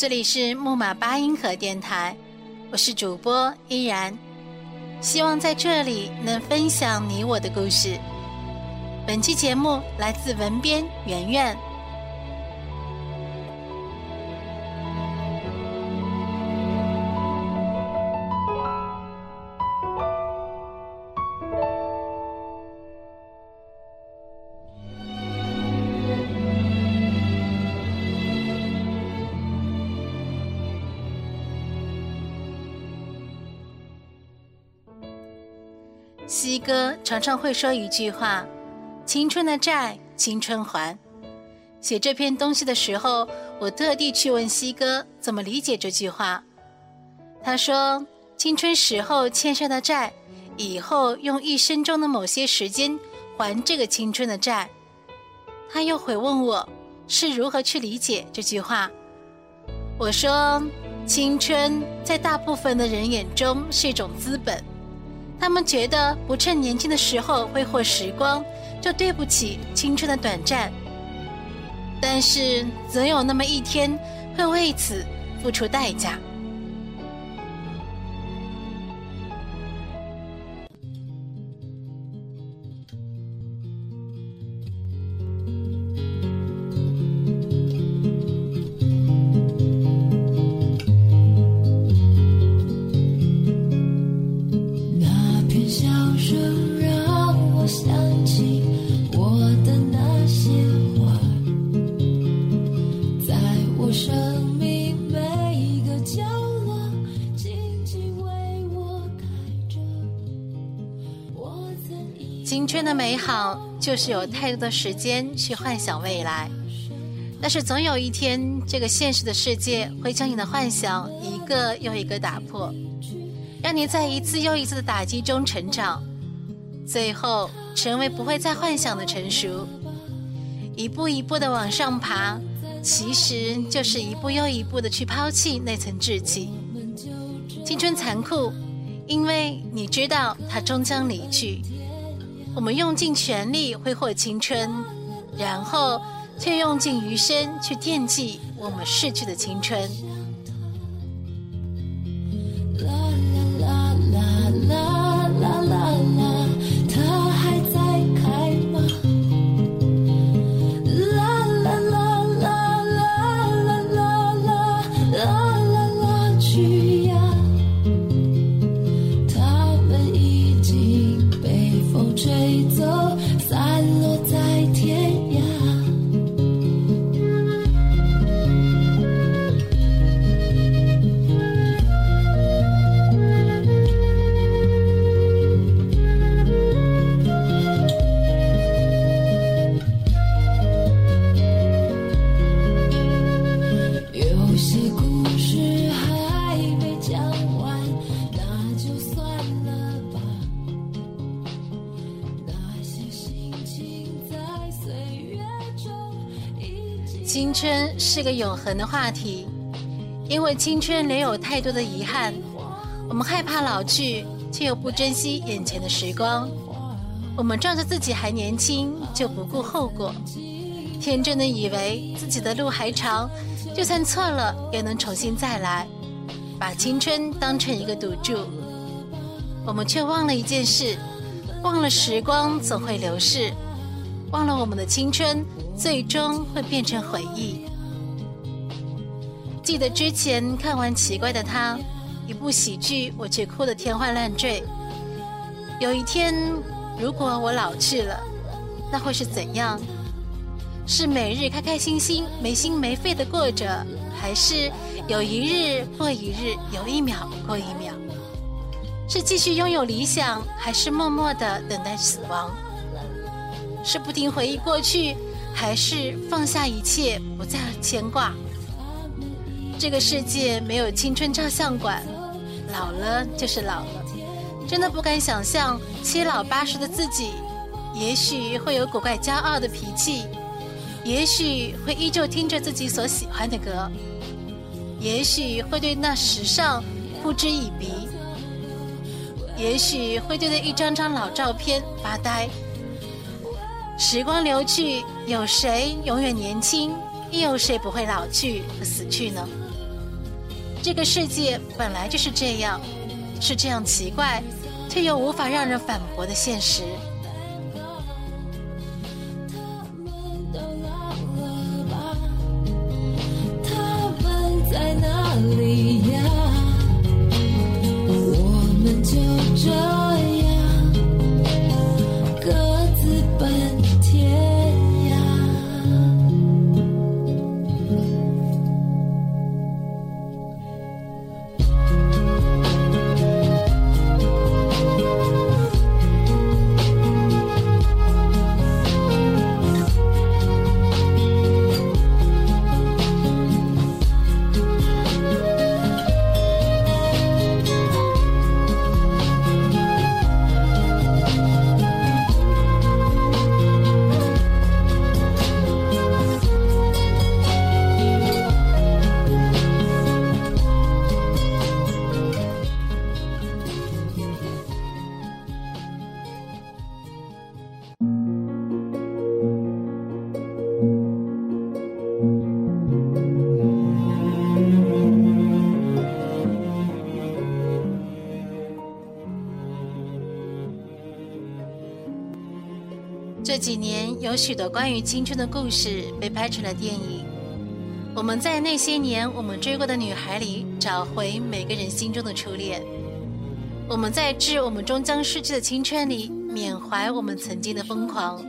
这里是木马八音盒电台，我是主播依然，希望在这里能分享你我的故事。本期节目来自文编圆圆。哥常常会说一句话：“青春的债，青春还。”写这篇东西的时候，我特地去问西哥怎么理解这句话。他说：“青春时候欠下的债，以后用一生中的某些时间还这个青春的债。”他又回问我是如何去理解这句话。我说：“青春在大部分的人眼中是一种资本。”他们觉得不趁年轻的时候挥霍时光，就对不起青春的短暂。但是总有那么一天，会为此付出代价。青春的美好就是有太多的时间去幻想未来，但是总有一天，这个现实的世界会将你的幻想一个又一个打破，让你在一次又一次的打击中成长，最后成为不会再幻想的成熟。一步一步的往上爬，其实就是一步又一步的去抛弃那层稚气。青春残酷，因为你知道它终将离去。我们用尽全力挥霍青春，然后却用尽余生去惦记我们逝去的青春。青春是个永恒的话题，因为青春留有太多的遗憾，我们害怕老去，却又不珍惜眼前的时光。我们仗着自己还年轻，就不顾后果，天真的以为自己的路还长，就算错了也能重新再来，把青春当成一个赌注。我们却忘了一件事，忘了时光总会流逝，忘了我们的青春。最终会变成回忆。记得之前看完《奇怪的他》，一部喜剧，我却哭得天花乱坠。有一天，如果我老去了，那会是怎样？是每日开开心心、没心没肺的过着，还是有一日过一日，有一秒过一秒？是继续拥有理想，还是默默的等待死亡？是不停回忆过去？还是放下一切，不再牵挂。这个世界没有青春照相馆，老了就是老了。真的不敢想象七老八十的自己，也许会有古怪骄傲的脾气，也许会依旧听着自己所喜欢的歌，也许会对那时尚嗤之以鼻，也许会对那一张张老照片发呆。时光流去，有谁永远年轻？又有谁不会老去和死去呢？这个世界本来就是这样，是这样奇怪。却又无法让人反驳的现实。几年有许多关于青春的故事被拍成了电影。我们在那些年我们追过的女孩里找回每个人心中的初恋。我们在致我们终将逝去的青春里缅怀我们曾经的疯狂。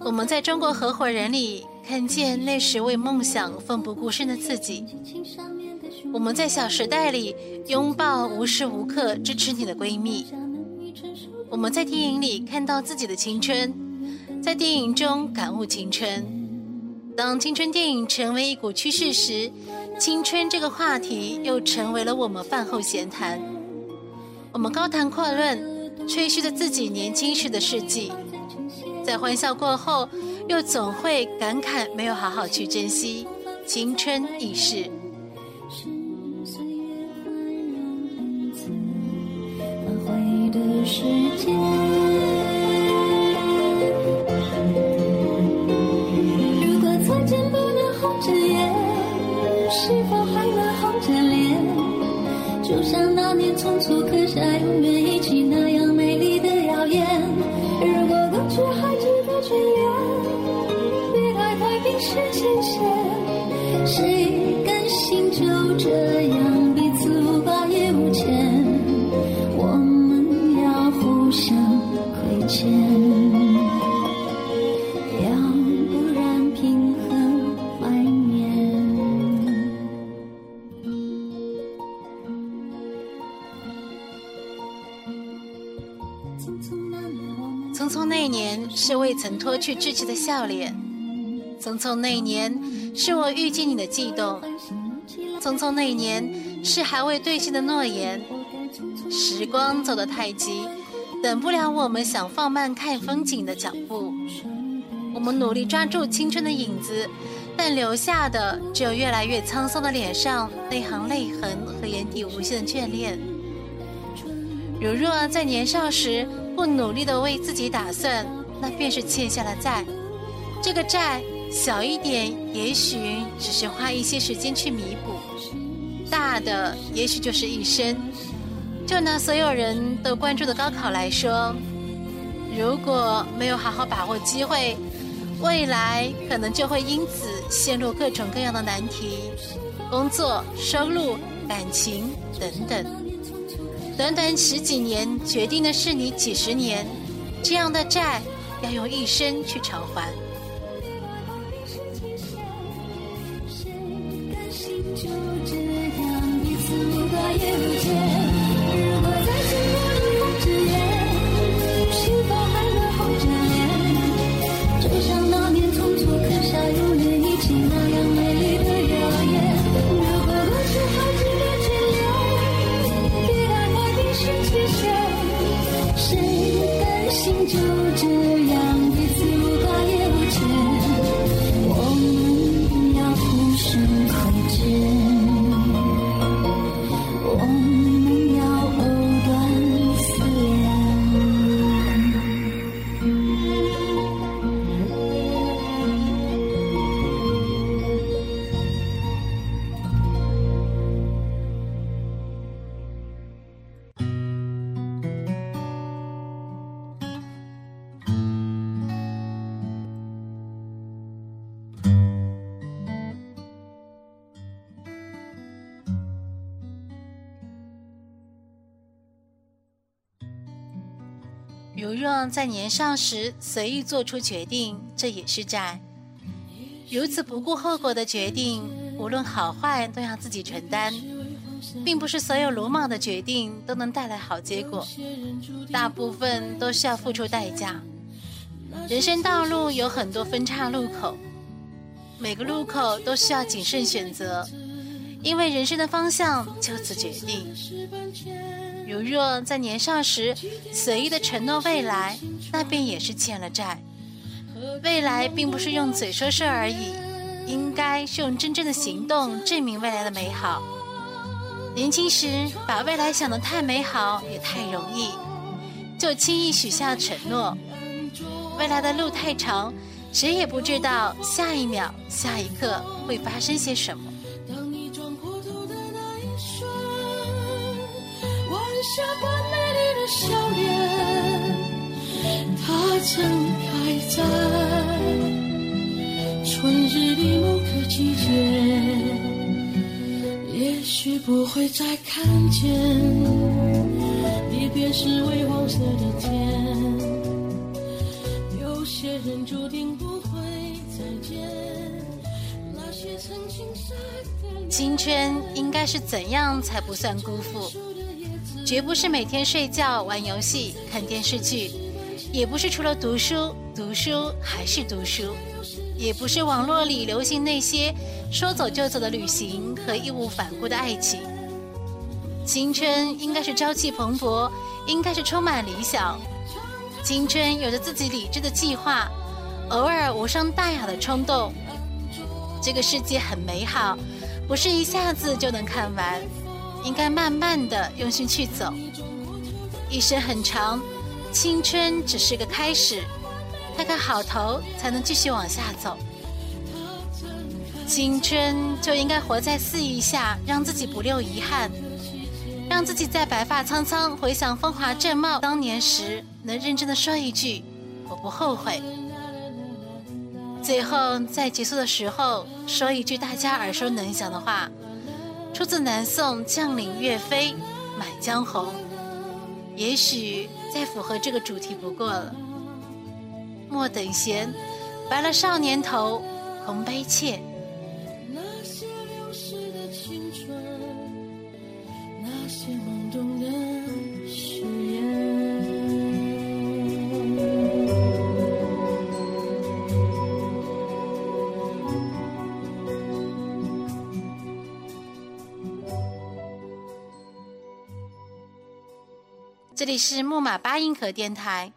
我们在中国合伙人里看见那时为梦想奋不顾身的自己。我们在小时代里拥抱无时无刻支持你的闺蜜。我们在电影里看到自己的青春，在电影中感悟青春。当青春电影成为一股趋势时，青春这个话题又成为了我们饭后闲谈。我们高谈阔论，吹嘘着自己年轻时的事迹，在欢笑过后，又总会感慨没有好好去珍惜青春易逝。时间，像那年匆是未曾脱去稚气的笑脸，匆匆那年是我遇见你的悸动，匆匆那年是还未兑现的诺言。时光走得太急。等不了我们想放慢看风景的脚步，我们努力抓住青春的影子，但留下的只有越来越沧桑的脸上那行泪痕和眼底无限的眷恋。如若在年少时不努力的为自己打算，那便是欠下了债。这个债小一点，也许只是花一些时间去弥补；大的，也许就是一生。就拿所有人都关注的高考来说，如果没有好好把握机会，未来可能就会因此陷入各种各样的难题，工作、收入、感情等等。短短十几年，决定的是你几十年，这样的债要用一生去偿还。谁甘心就这样？彼此无挂也无牵如果再见能红着眼红着脸就像那年匆刻下永远一起那样美丽的谣言如果过去还值得眷恋别太快冰释前嫌谁甘心就这样如若在年少时随意做出决定，这也是债。如此不顾后果的决定，无论好坏都要自己承担，并不是所有鲁莽的决定都能带来好结果，大部分都需要付出代价。人生道路有很多分岔路口，每个路口都需要谨慎选择，因为人生的方向就此决定。如若在年少时随意的承诺未来，那便也是欠了债。未来并不是用嘴说说而已，应该是用真正的行动证明未来的美好。年轻时把未来想得太美好也太容易，就轻易许下承诺。未来的路太长，谁也不知道下一秒、下一刻会发生些什么。下般美丽的笑脸，它曾开在春日的某个季节，也许不会再看见，离别是微黄色的天。有些人注定不会再见，那些曾经晒的青春应该是怎样才不算辜负？绝不是每天睡觉、玩游戏、看电视剧，也不是除了读书、读书还是读书，也不是网络里流行那些说走就走的旅行和义无反顾的爱情。青春应该是朝气蓬勃，应该是充满理想。青春有着自己理智的计划，偶尔无伤大雅的冲动。这个世界很美好，不是一下子就能看完，应该慢慢的用心去走。一生很长，青春只是个开始，开个好头才能继续往下走。青春就应该活在肆意下，让自己不留遗憾。让自己在白发苍苍回想风华正茂当年时，能认真的说一句：“我不后悔。”最后在结束的时候说一句大家耳熟能详的话，出自南宋将领岳飞《满江红》，也许再符合这个主题不过了。莫等闲，白了少年头，空悲切。这里是木马八音盒电台，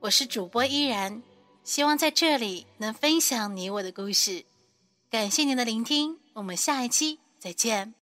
我是主播依然，希望在这里能分享你我的故事。感谢您的聆听，我们下一期再见。